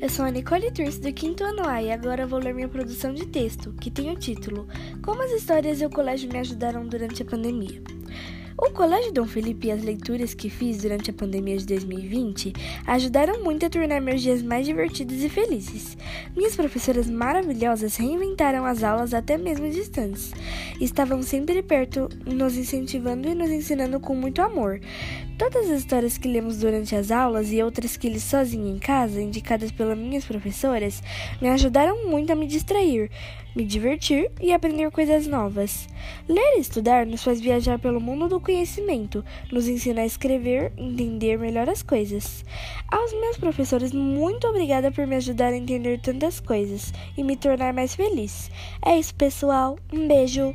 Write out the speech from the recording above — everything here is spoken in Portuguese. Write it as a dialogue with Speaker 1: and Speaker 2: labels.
Speaker 1: eu sou a Nicole Turce do quinto ano A e agora vou ler minha produção de texto, que tem o título Como as histórias e o colégio me ajudaram durante a pandemia. O Colégio Dom Felipe e as leituras que fiz durante a pandemia de 2020 ajudaram muito a tornar meus dias mais divertidos e felizes. Minhas professoras maravilhosas reinventaram as aulas até mesmo distantes. Estavam sempre perto, nos incentivando e nos ensinando com muito amor. Todas as histórias que lemos durante as aulas e outras que li sozinha em casa, indicadas pelas minhas professoras, me ajudaram muito a me distrair, me divertir e aprender coisas novas. Ler e estudar nos faz viajar pelo mundo do conhecimento, nos ensina a escrever, entender melhor as coisas. Aos meus professores, muito obrigada por me ajudar a entender tantas coisas e me tornar mais feliz. É isso, pessoal. Um beijo.